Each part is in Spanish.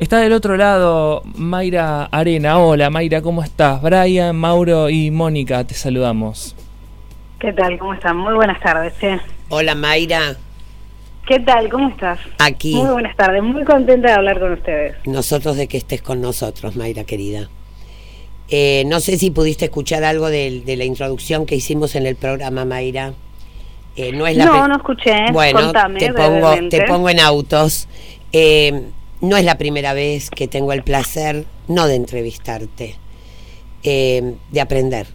Está del otro lado Mayra Arena. Hola Mayra, ¿cómo estás? Brian, Mauro y Mónica, te saludamos. ¿Qué tal? ¿Cómo están? Muy buenas tardes. Hola Mayra. ¿Qué tal? ¿Cómo estás? Aquí. Muy buenas tardes, muy contenta de hablar con ustedes. Nosotros de que estés con nosotros, Mayra querida. Eh, no sé si pudiste escuchar algo de, la introducción que hicimos en el programa, Mayra. Eh, no, es la no, no escuché. Bueno, te, pongo, te pongo en autos. Eh, no es la primera vez que tengo el placer, no de entrevistarte, de aprender.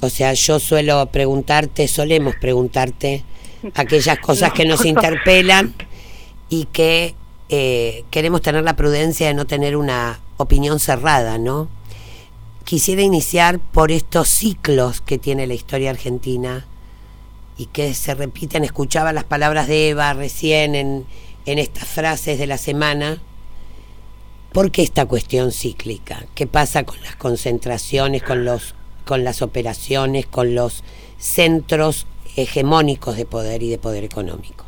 O sea, yo suelo preguntarte, solemos preguntarte aquellas cosas que nos interpelan y que queremos tener la prudencia de no tener una opinión cerrada, ¿no? quisiera iniciar por estos ciclos que tiene la historia argentina y que se repiten. Escuchaba las palabras de Eva recién en, en estas frases de la semana. ¿Por qué esta cuestión cíclica? ¿Qué pasa con las concentraciones, con, los, con las operaciones, con los centros hegemónicos de poder y de poder económico?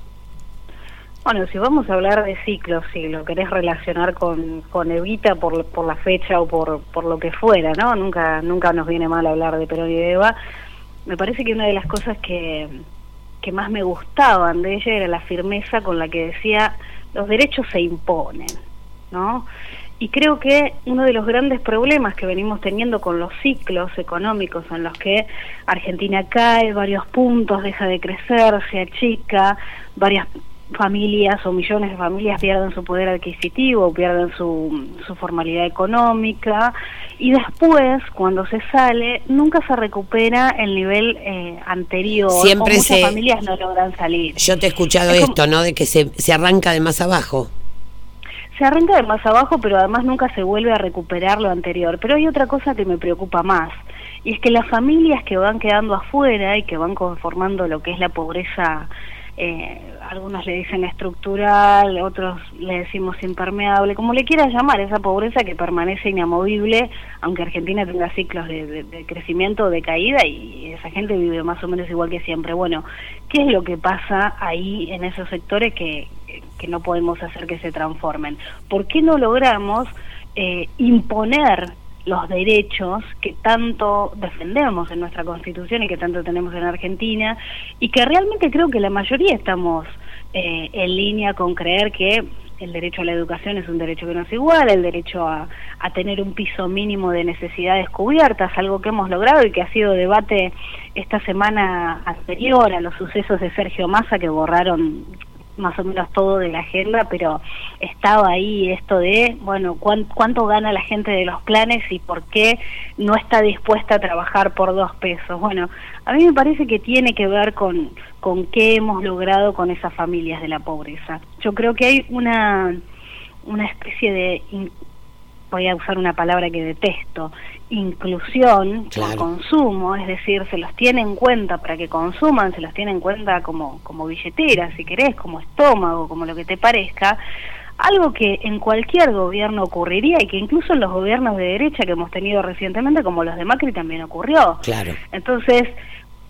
Bueno, si vamos a hablar de ciclos, si lo querés relacionar con, con Evita por, por la fecha o por, por lo que fuera, ¿no? Nunca, nunca nos viene mal hablar de Perón y de Eva. Me parece que una de las cosas que, que más me gustaban de ella era la firmeza con la que decía los derechos se imponen, ¿no? Y creo que uno de los grandes problemas que venimos teniendo con los ciclos económicos en los que Argentina cae varios puntos, deja de crecer, se achica, varias familias o millones de familias pierden su poder adquisitivo, pierden su, su formalidad económica y después, cuando se sale, nunca se recupera el nivel eh, anterior. Siempre muchas familias no logran salir. Yo te he escuchado esto, ¿no? De que se, se arranca de más abajo. Se arranca de más abajo, pero además nunca se vuelve a recuperar lo anterior. Pero hay otra cosa que me preocupa más, y es que las familias que van quedando afuera y que van conformando lo que es la pobreza eh, algunos le dicen estructural, otros le decimos impermeable, como le quieras llamar, esa pobreza que permanece inamovible, aunque Argentina tenga ciclos de, crecimiento o de caída y esa gente vive más o menos igual que siempre. Bueno, ¿qué es lo que pasa ahí en esos sectores que, que no podemos hacer que se transformen? ¿Por qué no logramos eh, imponer los derechos que tanto defendemos en nuestra Constitución y que tanto tenemos en Argentina y que realmente creo que la mayoría estamos eh, en línea con creer que el derecho a la educación es un derecho que no es igual, el derecho a, a tener un piso mínimo de necesidades cubiertas, algo que hemos logrado y que ha sido debate esta semana anterior a los sucesos de Sergio Massa que borraron más o menos todo de la agenda, pero estaba ahí esto de, bueno, cuánto gana la gente de los planes y por qué no está dispuesta a trabajar por dos pesos. Bueno, a mí me parece que tiene que ver con, con qué hemos logrado con esas familias de la pobreza. Yo creo que hay una, una especie de voy a usar una palabra que detesto, inclusión consumo, es decir, se los tiene en cuenta para que consuman, se los tiene en cuenta como, como billetera, si querés, como estómago, como lo que te parezca, algo que en cualquier gobierno ocurriría y que incluso en los gobiernos de derecha que hemos tenido recientemente, como los de Macri, también ocurrió. Claro. Entonces,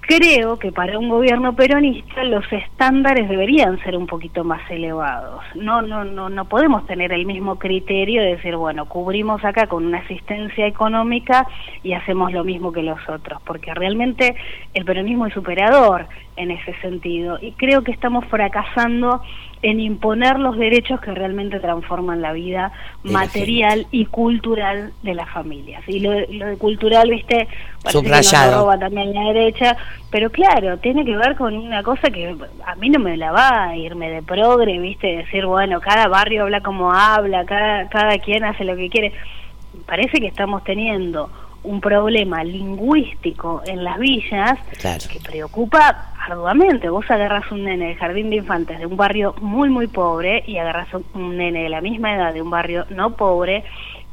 creo que para un gobierno peronista los estándares deberían ser un poquito más elevados. No, no, no, no podemos tener el mismo criterio de decir, bueno, cubrimos acá con una asistencia económica y hacemos lo mismo que los otros, porque realmente el peronismo es superador en ese sentido y creo que estamos fracasando en imponer los derechos que realmente transforman la vida material y cultural de las familias. Y lo, de cultural, viste, parece que roba también la derecha, pero claro, tiene que ver con una cosa que a mí no me la va a irme de progre, viste, decir, bueno, cada barrio habla como habla, cada, cada quien hace lo que quiere. Parece que estamos teniendo un problema lingüístico en las villas que preocupa arduamente. Vos agarras un nene de jardín de infantes de un barrio muy, muy pobre y agarras un nene de la misma edad de un barrio no pobre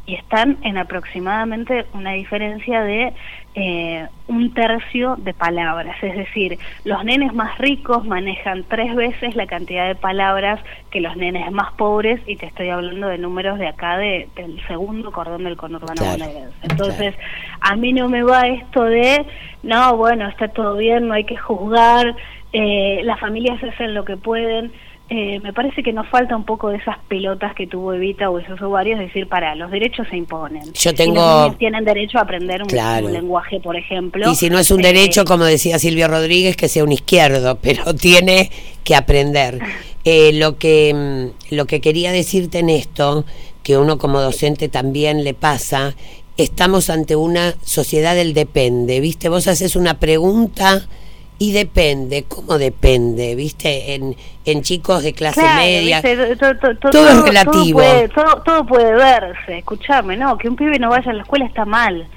y están en aproximadamente una diferencia de eh, un tercio de palabras, es decir, los nenes más ricos manejan tres veces la cantidad de palabras que los nenes más pobres, y te estoy hablando de números de acá de, del segundo cordón del conurbano bonaerense. Entonces, a mí no me va esto de, no, bueno, está todo bien, no hay que juzgar, eh, las familias hacen lo que pueden eh, me parece que nos falta un poco de esas pelotas que tuvo Evita o esos ovarios, decir, para, los derechos se imponen. Yo tengo... Tienen derecho a aprender un, lenguaje, por ejemplo. Y si no es un derecho, eh, como decía Silvio Rodríguez, que sea un izquierdo, pero tiene que aprender. Eh, lo, que, mm, lo que quería decirte en esto, que uno como docente también le pasa, estamos ante una sociedad del depende, ¿viste? Vos haces una pregunta y depende, ¿cómo depende? ¿Viste? En, en chicos de clase media. Todo, es relativo. Todo puede, verse, escúchame, ¿no? Que un pibe no vaya a la escuela está mal.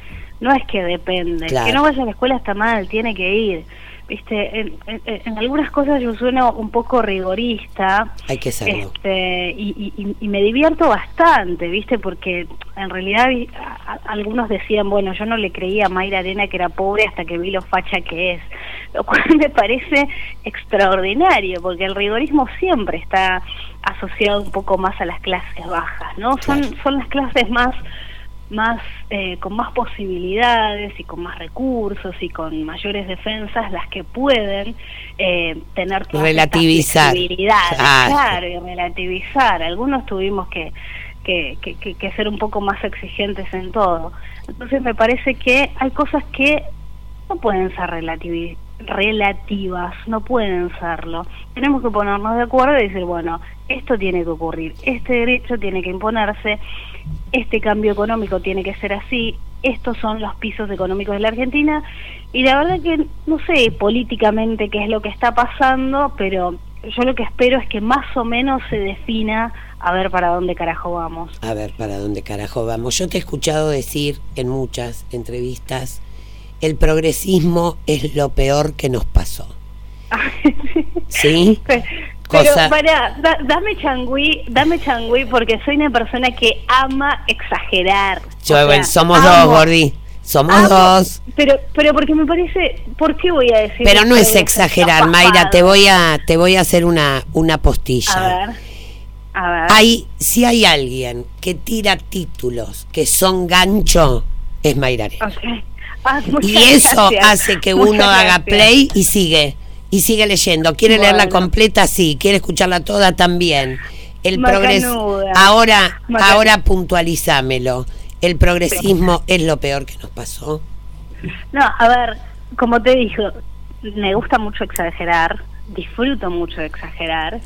No es que depende. Que no vaya a la escuela está mal, tiene que ir viste en, en, algunas cosas yo sueno un poco rigorista hay que serlo este, y, y, me divierto bastante viste porque en realidad algunos decían bueno yo no le creía a Mayra Arena que era pobre hasta que vi lo facha que es lo cual me parece extraordinario porque el rigorismo siempre está asociado un poco más a las clases bajas no son son las clases más más eh, con más posibilidades y con más recursos y con mayores defensas las que pueden eh, tener relativizar. claro y relativizar. Algunos tuvimos que que, que, que, ser un poco más exigentes en todo. Entonces me parece que hay cosas que no pueden ser relativas, no pueden serlo. Tenemos que ponernos de acuerdo y decir, bueno, esto tiene que ocurrir, este derecho tiene que imponerse, este cambio económico tiene que ser así, estos son los pisos económicos de la Argentina y la verdad que no sé políticamente qué es lo que está pasando, pero yo lo que espero es que más o menos se defina a ver para dónde carajo vamos. A ver para dónde carajo vamos. Yo te he escuchado decir en muchas entrevistas, el progresismo es lo peor que nos pasó. ¿Sí? Pero para, dame changüí, dame changüí porque soy una persona que ama exagerar. somos dos, Gordi. Somos dos. Pero, pero porque me parece, ¿por qué voy a decir? Pero no es exagerar, Mayra. Te voy a, te voy a hacer una, una postilla. A ver. A ver. Hay, si hay alguien que tira títulos que son gancho, es Mayra. Ah, y eso hace que uno haga play y sigue y sigue leyendo. ¿Quiere leerla completa? Sí. ¿Quiere escucharla toda? También. El progreso. Ahora, ahora puntualizámelo. ¿El progresismo es lo peor que nos pasó? No, a ver, como te dijo, me gusta mucho exagerar, disfruto mucho de exagerar,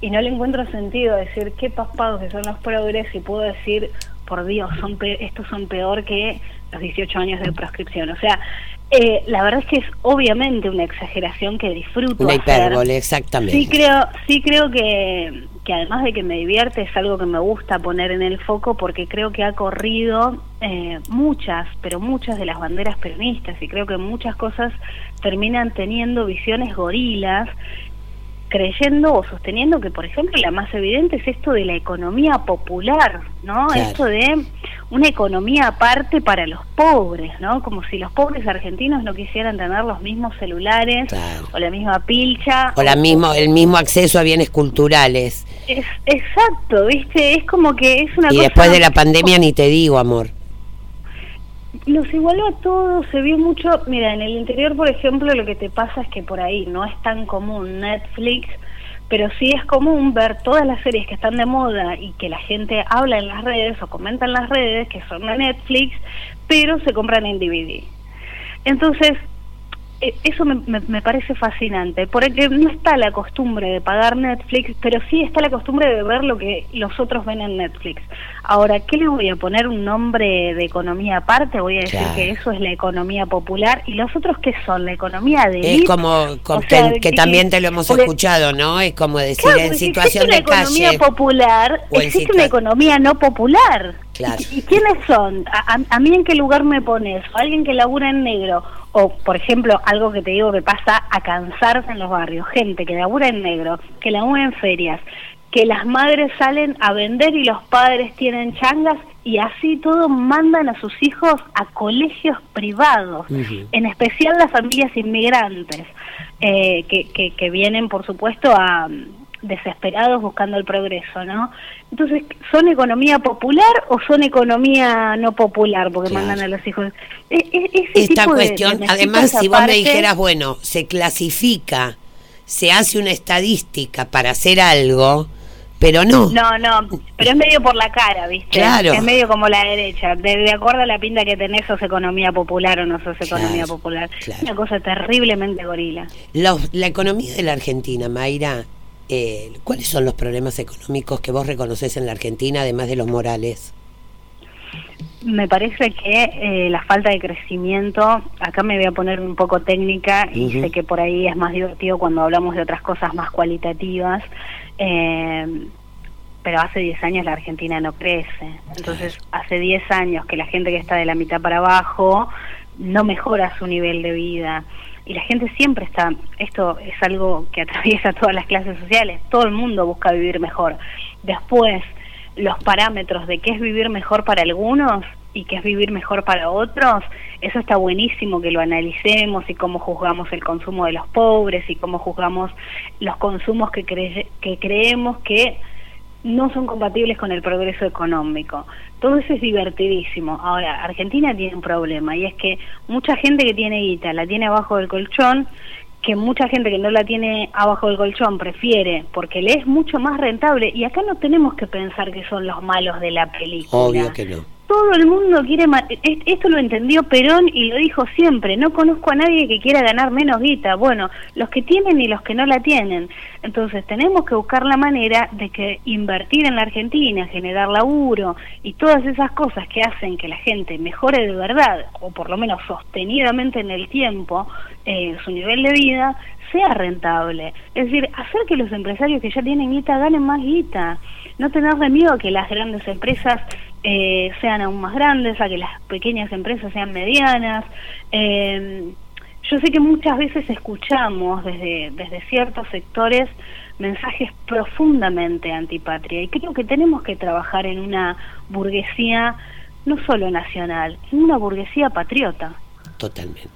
y no le encuentro sentido decir qué paspados que son los progres y puedo decir, por Dios, son estos son peor que los 18 años de proscripción. O sea, eh, la verdad es que es obviamente una exageración que disfruto. Una hipérbole, exactamente. Sí creo, sí creo que, que además de que me divierte es algo que me gusta poner en el foco porque creo que ha corrido eh, muchas, pero muchas de las banderas peronistas y creo que muchas cosas terminan teniendo visiones gorilas creyendo o sosteniendo que, por ejemplo, la más evidente es esto de la economía popular, ¿no? Esto de una economía aparte para los pobres, ¿no? Como si los pobres argentinos no quisieran tener los mismos celulares o la misma pilcha. O, la mismo, el mismo acceso a bienes culturales. Es, exacto, ¿viste? Es como que es una y después de la pandemia ni te digo, amor los igualó a todos, se vio mucho, mira, en el interior, por ejemplo, lo que te pasa es que por ahí no es tan común Netflix, pero sí es común ver todas las series que están de moda y que la gente habla en las redes o comenta en las redes que son de Netflix, pero se compran en DVD. Entonces, eso me, me, parece fascinante, porque no está la costumbre de pagar Netflix, pero sí está la costumbre de ver lo que los otros ven en Netflix. Ahora, ¿qué le voy a poner un nombre de economía aparte? Voy a decir que eso es la economía popular. ¿Y los otros qué son? La economía de... Es como, que, también te lo hemos escuchado, ¿no? Es como decir, en situación de economía popular, existe una economía no popular. Claro. ¿Y, quiénes son? A, a, mí en qué lugar me pones? ¿Alguien que labura en negro? O, por ejemplo, algo que te digo que pasa a cansarse en los barrios. Gente que labura en negro, que labura en ferias, que las madres salen a vender y los padres tienen changas y así todo mandan a sus hijos a colegios privados, en especial las familias inmigrantes, eh, que, que, que vienen, por supuesto, a desesperados buscando el progreso, ¿no? Entonces, ¿son economía popular o son economía no popular? Porque mandan a los hijos. E, e, Esta cuestión, además, si vos me dijeras, bueno, se clasifica se hace una estadística para hacer algo, pero no. No, no, pero es medio por la cara, ¿viste? Claro. Es medio como la derecha. De, acuerdo a la pinta que tenés, sos economía popular o no sos economía popular. Una cosa terriblemente gorila. la economía de la Argentina, Mayra, eh, ¿cuáles son los problemas económicos que vos reconoces en la Argentina, además de los morales? Me parece que eh, la falta de crecimiento, acá me voy a poner un poco técnica y sé que por ahí es más divertido cuando hablamos de otras cosas más cualitativas, eh, pero hace 10 años la Argentina no crece. Entonces, hace 10 años que la gente que está de la mitad para abajo no mejora su nivel de vida. Y la gente siempre está, esto es algo que atraviesa todas las clases sociales, todo el mundo busca vivir mejor. Después, los parámetros de qué es vivir mejor para algunos y qué es vivir mejor para otros, eso está buenísimo que lo analicemos y cómo juzgamos el consumo de los pobres y cómo juzgamos los consumos que, que creemos que no son compatibles con el progreso económico. Todo eso es divertidísimo. Ahora, Argentina tiene un problema y es que mucha gente que tiene guita la tiene abajo del colchón, que mucha gente que no la tiene abajo del colchón prefiere porque le es mucho más rentable y acá no tenemos que pensar que son los malos de la película. Obvio que no todo el mundo quiere esto lo entendió Perón y lo dijo siempre no conozco a nadie que quiera ganar menos guita. Bueno los que tienen y los que no la tienen. Entonces tenemos que buscar la manera de que invertir en la Argentina generar laburo y todas esas cosas que hacen que la gente mejore de verdad o por lo menos sostenidamente en el tiempo eh, su nivel de vida sea rentable. Es decir hacer que los empresarios que ya tienen guita ganen más guita. No tener de miedo a que las grandes empresas eh, sean aún más grandes, a que las pequeñas empresas sean medianas. Eh, yo sé que muchas veces escuchamos desde, desde ciertos sectores mensajes profundamente antipatria y creo que tenemos que trabajar en una burguesía no solo nacional, en una burguesía patriota. Totalmente.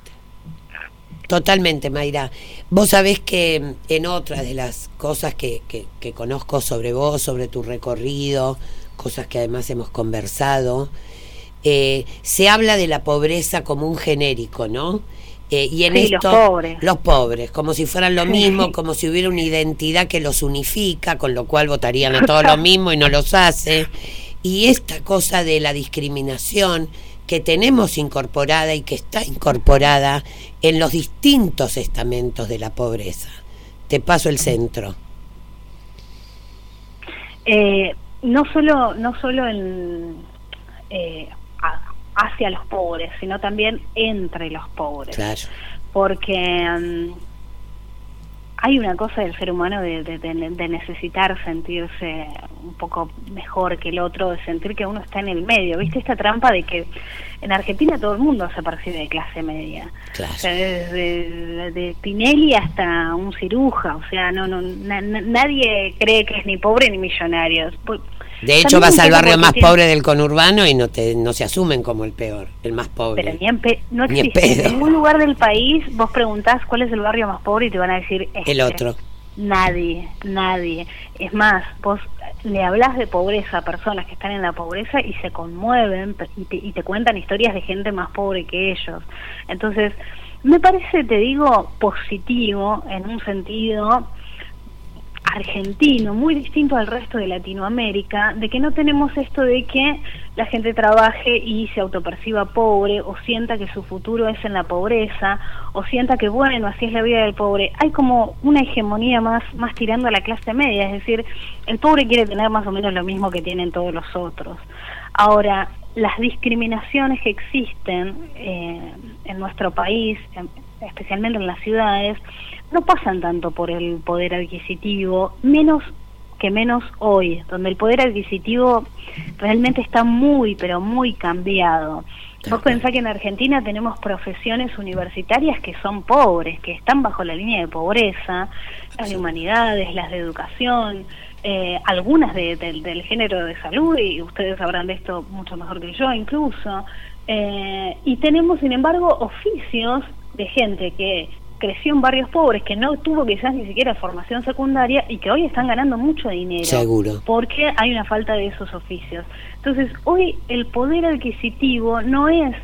Totalmente, Mayra. Vos sabés que en otra de las cosas que, que, que conozco sobre vos, sobre tu recorrido, cosas que además hemos conversado, eh, se habla de la pobreza como un genérico, ¿no? Eh, y en esto, los pobres. Los pobres, como si fueran lo mismo, como si hubiera una identidad que los unifica, con lo cual votarían a todos lo mismo y no los hace. Y esta cosa de la discriminación que tenemos incorporada y que está incorporada en los distintos estamentos de la pobreza. Te paso el centro. Eh, no solo no solo en, eh, hacia los pobres sino también entre los pobres. Porque mm, hay una cosa del ser humano de, de, necesitar sentirse un poco mejor que el otro, de sentir que uno está en el medio. ¿Viste esta trampa de que en Argentina todo el mundo se percibe de clase media? O sea, desde de Pinelli hasta un ciruja. O sea, no, no nadie cree que es ni pobre ni millonario. De hecho, vas al barrio más pobre del conurbano y no te no se asumen como el peor, el más pobre. Pero ni en no existe. En ningún lugar del país vos preguntás cuál es el barrio más pobre y te van a decir este. el otro. Nadie, nadie. Es más, vos le hablas de pobreza a personas que están en la pobreza y se conmueven y te, y te cuentan historias de gente más pobre que ellos. Entonces, me parece, te digo, positivo en un sentido argentino, muy distinto al resto de Latinoamérica, de que no tenemos esto de que la gente trabaje y se autoperciba pobre o sienta que su futuro es en la pobreza o sienta que bueno, así es la vida del pobre. Hay como una hegemonía más más tirando a la clase media, es decir, el pobre quiere tener más o menos lo mismo que tienen todos los otros. Ahora, las discriminaciones que existen eh, en nuestro país, especialmente en las ciudades, no pasan tanto por el poder adquisitivo, menos que menos hoy, donde el poder adquisitivo realmente está muy, pero muy cambiado. Vos pensás que en Argentina tenemos profesiones universitarias que son pobres, que están bajo la línea de pobreza, las de humanidades, las de educación, eh, algunas del género de salud, y ustedes sabrán de esto mucho mejor que yo incluso. Eh, y tenemos, sin embargo, oficios de gente que creció en barrios pobres, que no tuvo quizás ni siquiera formación secundaria y que hoy están ganando mucho dinero. Seguro. Porque hay una falta de esos oficios. Entonces, hoy el poder adquisitivo no es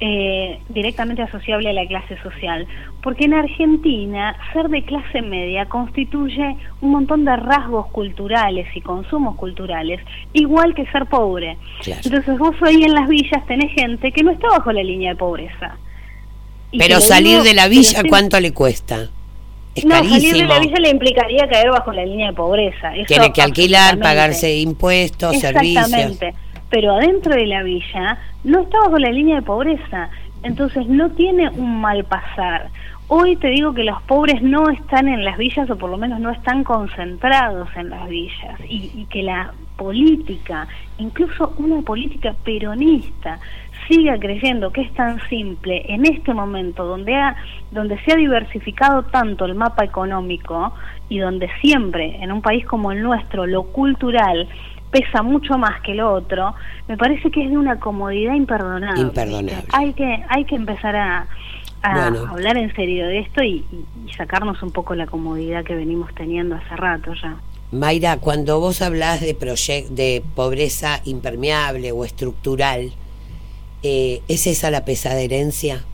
eh, directamente asociable a la clase social, porque en Argentina ser de clase media constituye un montón de rasgos culturales y consumos culturales, igual que ser pobre. Entonces vos hoy en las villas tenés gente que no está bajo la línea de pobreza. Pero salir de la villa, ¿cuánto le cuesta? Es no, salir de la villa le implicaría caer bajo la línea de pobreza. Tiene que alquilar, pagarse impuestos, Exactamente. Pero adentro de la villa no está bajo la línea de pobreza. Entonces no tiene un mal pasar. Hoy te digo que los pobres no están en las villas o por lo menos no están concentrados en las villas y, y que la política, incluso una política peronista, siga creyendo que es tan simple en este momento donde ha, donde se ha diversificado tanto el mapa económico y donde siempre en un país como el nuestro lo cultural pesa mucho más que lo otro, me parece que es de una comodidad imperdonable. Imperdonable. Hay que hay que empezar a, hablar en serio de esto y, y sacarnos un poco la comodidad que venimos teniendo hace rato ya. Mayra, cuando vos hablás de, de pobreza impermeable o estructural, eh, ¿Es esa la pesada herencia?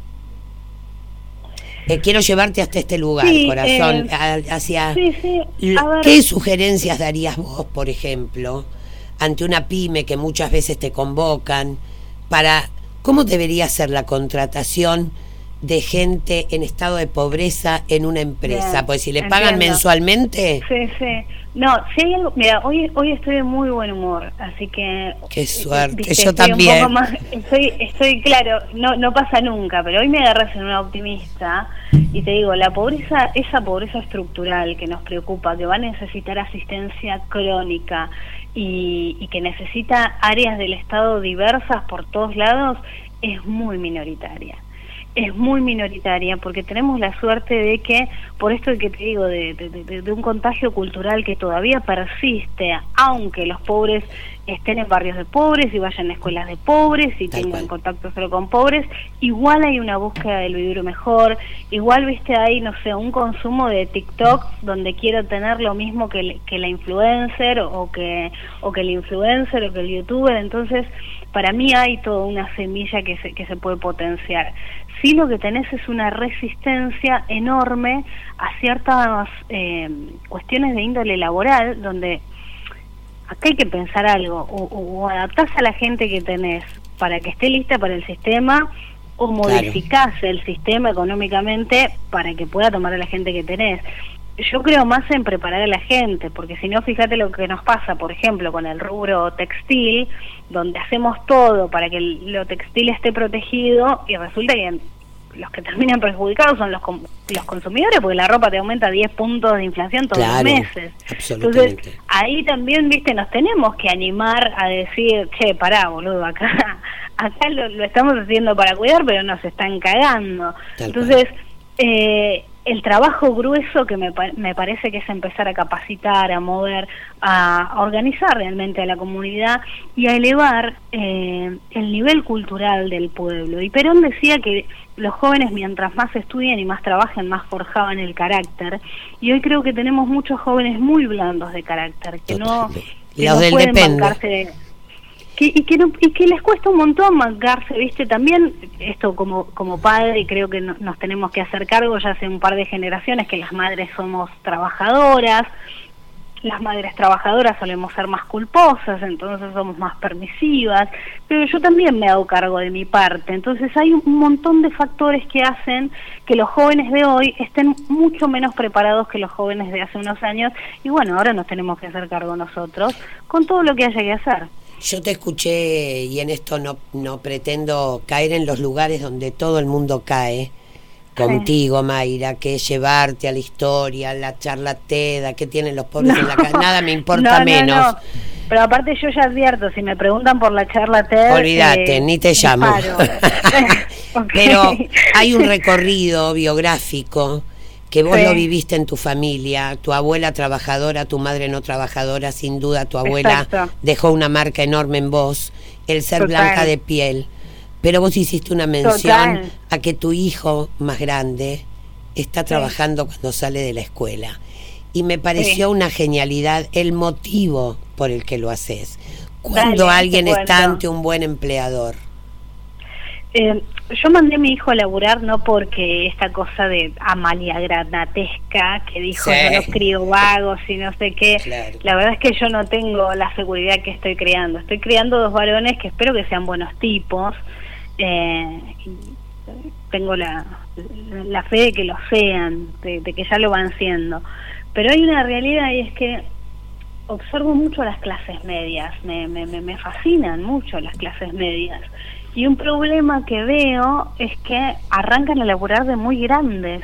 Eh, quiero llevarte hasta este lugar, corazón. Eh, hacia, ¿Qué sugerencias darías vos, por ejemplo, ante una pyme que muchas veces te convocan para cómo debería ser la contratación de gente en estado de pobreza en una empresa? pues si le pagan mensualmente. Sí, sí. No, si hay algo, mira, hoy hoy estoy de muy buen humor, así que qué suerte, yo también. estoy estoy claro, no no pasa nunca, pero hoy me agarras en una optimista y te digo, la pobreza, esa pobreza estructural que nos preocupa, que va a necesitar asistencia crónica y, y que necesita áreas del Estado diversas por todos lados, es muy minoritaria es muy minoritaria porque tenemos la suerte de que, por esto que te digo, de, de, un contagio cultural que todavía persiste, aunque los pobres estén en barrios de pobres y vayan a escuelas de pobres y tengan contacto solo con pobres, igual hay una búsqueda del vivir mejor, igual viste ahí, no sé, un consumo de TikTok donde quiero tener lo mismo que, que la influencer o que, o que el influencer o que el youtuber, entonces para mí hay toda una semilla que se, que se puede potenciar sí lo que tenés es una resistencia enorme a ciertas eh, cuestiones de índole laboral, donde acá hay que pensar algo, o, adaptás a la gente que tenés para que esté lista para el sistema, o modificás el sistema económicamente para que pueda tomar a la gente que tenés yo creo más en preparar a la gente, porque si no, fíjate lo que nos pasa, por ejemplo, con el rubro textil, donde hacemos todo para que lo textil esté protegido y resulta que los que terminan perjudicados son los, los consumidores, porque la ropa te aumenta 10 puntos de inflación todos los meses. Entonces, ahí también, viste, nos tenemos que animar a decir, che, pará, boludo, acá, acá lo, estamos haciendo para cuidar, pero nos están cagando. Entonces, eh, el trabajo grueso que me, me, parece que es empezar a capacitar, a mover, a, organizar realmente a la comunidad y a elevar eh, el nivel cultural del pueblo. Y Perón decía que los jóvenes mientras más estudian y más trabajen, más forjaban el carácter. Y hoy creo que tenemos muchos jóvenes muy blandos de carácter, que no, que no pueden bancarse y, que y que les cuesta un montón mancarse, ¿viste? También esto como, como padre creo que nos tenemos que hacer cargo ya hace un par de generaciones que las madres somos trabajadoras, las madres trabajadoras solemos ser más culposas, entonces somos más permisivas, pero yo también me hago cargo de mi parte, entonces hay un montón de factores que hacen que los jóvenes de hoy estén mucho menos preparados que los jóvenes de hace unos años y bueno, ahora nos tenemos que hacer cargo nosotros con todo lo que haya que hacer. Yo te escuché y en esto no, no pretendo caer en los lugares donde todo el mundo cae contigo, Mayra, que es llevarte a la historia, a la charla TEDA, que tienen los pobres en la casa, nada me importa menos. Pero aparte yo ya advierto, si me preguntan por la charla TED... Olvídate, eh, ni te llamo. Pero hay un recorrido biográfico que vos lo viviste en tu familia, tu abuela trabajadora, tu madre no trabajadora, sin duda tu abuela dejó una marca enorme en vos, el ser blanca de piel. Pero vos hiciste una mención a que tu hijo más grande está trabajando cuando sale de la escuela. Y me pareció una genialidad el motivo por el que lo haces. Cuando alguien está ante un buen empleador. Eh, yo mandé a mi hijo a laburar no porque esta cosa de Amalia Granatesca que dijo yo no crío vagos y no sé qué. La verdad es que yo no tengo la seguridad que estoy criando. Estoy criando dos varones que espero que sean buenos tipos. Eh, tengo la, la fe de que lo sean, de, que ya lo van siendo. Pero hay una realidad y es que observo mucho las clases medias, me, me, me fascinan mucho las clases medias. Y un problema que veo es que arrancan a laburar de muy grandes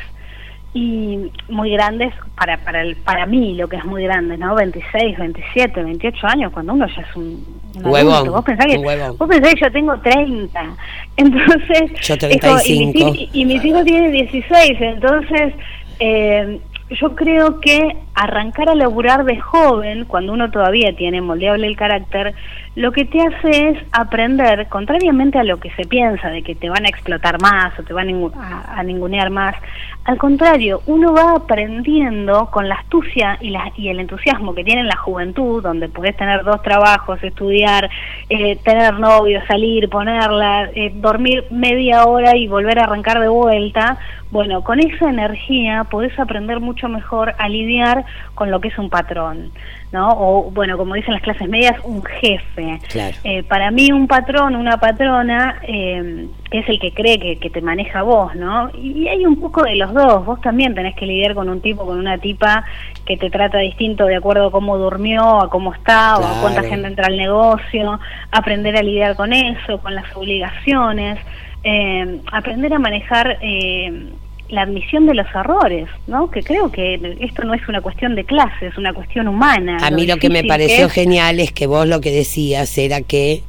y muy grandes para para el, para mí lo que es muy grande, ¿no? 26, 27, 28 años cuando uno ya es un, huevón, Vos pensás que vos pensás que yo tengo 30. Entonces, yo 35. y, mis, hijos tienen 16, entonces eh, yo creo que arrancar a laburar de joven, cuando uno todavía tiene moldeable el carácter, lo que te hace es aprender, contrariamente a lo que se piensa, de que te van a explotar más o te van a, ningunear más, al contrario, uno va aprendiendo con la astucia y, la, y el entusiasmo que tiene la juventud, donde puedes tener dos trabajos, estudiar, eh, tener novio, salir, ponerla, eh, dormir media hora y volver a arrancar de vuelta, bueno, con esa energía podés aprender mucho mejor a lidiar con lo que es un patrón. ¿No? O, bueno, como dicen las clases medias, un jefe. Eh, para mí un patrón, una patrona, eh, es el que cree que, que, te maneja vos, ¿no? Y hay un poco de los dos. Vos también tenés que lidiar con un tipo, con una tipa que te trata distinto de acuerdo a cómo durmió, a cómo está, o a cuánta gente entra al negocio, aprender a lidiar con eso, con las obligaciones, eh, aprender a manejar... Eh, la admisión de los errores, ¿no? Que creo que esto no es una cuestión de clase, es una cuestión humana. A mí lo que me pareció genial es que vos lo que decías era que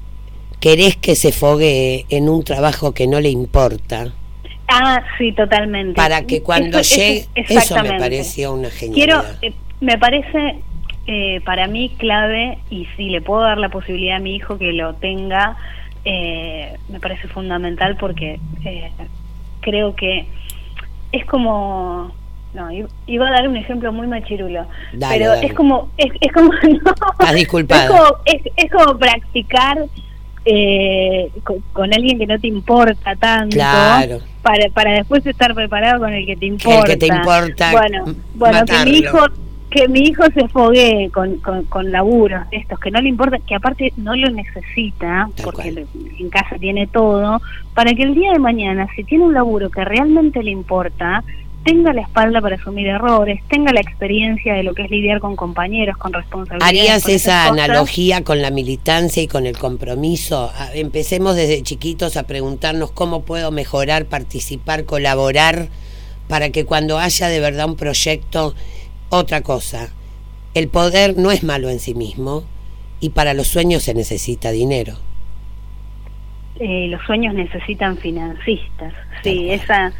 querés que se fogue en un trabajo que no le importa. Ah, sí, totalmente. Para que cuando llegue, eso me pareció una genialidad. Quiero, eh, me parece eh, para mí clave y si le puedo dar la posibilidad a mi hijo que lo tenga, eh, me parece fundamental porque creo que es como no iba a dar un ejemplo muy machirulo pero es como es, es como es como, practicar eh, con, alguien que no te importa tanto para, para después estar preparado con el que te importa que te importa. bueno bueno que mi hijo que mi hijo se fogue con, con, con, laburos estos que no le importa, que aparte no lo necesita, porque en casa tiene todo, para que el día de mañana, si tiene un laburo que realmente le importa, tenga la espalda para asumir errores, tenga la experiencia de lo que es lidiar con compañeros, con responsabilidades. ¿Harías esa analogía con la militancia y con el compromiso? Empecemos desde chiquitos a preguntarnos cómo puedo mejorar, participar, colaborar, para que cuando haya de verdad un proyecto otra cosa, el poder no es malo en sí mismo y para los sueños se necesita dinero. Eh, los sueños necesitan financistas. Sí, esa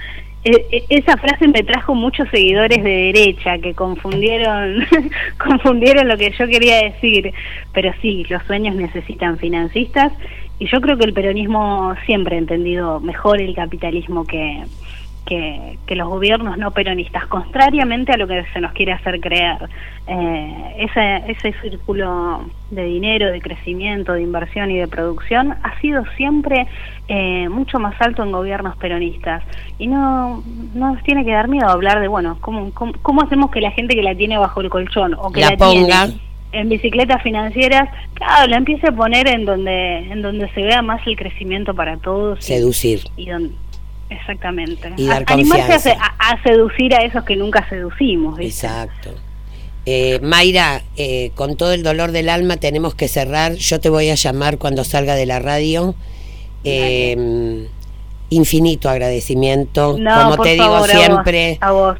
e, e, esa frase me trajo muchos seguidores de derecha que confundieron confundieron lo que yo quería decir, pero sí, los sueños necesitan financistas y yo creo que el peronismo siempre ha entendido mejor el capitalismo que que, los gobiernos no peronistas, contrariamente a lo que se nos quiere hacer creer. Eh, ese, ese círculo de dinero, de crecimiento, de inversión y de producción ha sido siempre eh, mucho más alto en gobiernos peronistas. Y no, no nos tiene que dar miedo hablar de, bueno, ¿cómo, cómo, hacemos que la gente que la tiene bajo el colchón o que la, ponga en bicicletas financieras, claro, la empiece a poner en donde en donde se vea más el crecimiento para todos. Seducir. Y, donde, Exactamente. Y Animarse a, seducir a esos que nunca seducimos. Exacto. Eh, Mayra, eh, con todo el dolor del alma tenemos que cerrar. Yo te voy a llamar cuando salga de la radio. Eh, infinito agradecimiento. Como te digo siempre,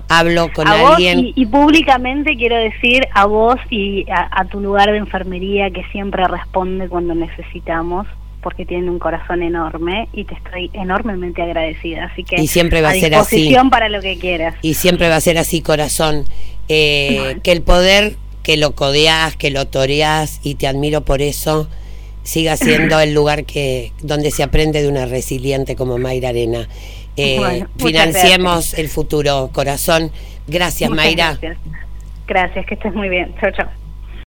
hablo con alguien. y, públicamente quiero decir a vos y a, tu lugar de enfermería que siempre responde cuando necesitamos porque tienen un corazón enorme y te estoy enormemente agradecida. Así que y siempre va a, ser así. para lo que quieras. Y siempre va a ser así, corazón. Eh, que el poder que lo codeás, que lo toreás y te admiro por eso, siga siendo el lugar que donde se aprende de una resiliente como Mayra Arena. Eh, financiemos el futuro, corazón. Gracias, Mayra. Gracias. gracias, que estés muy bien. Chao, chao.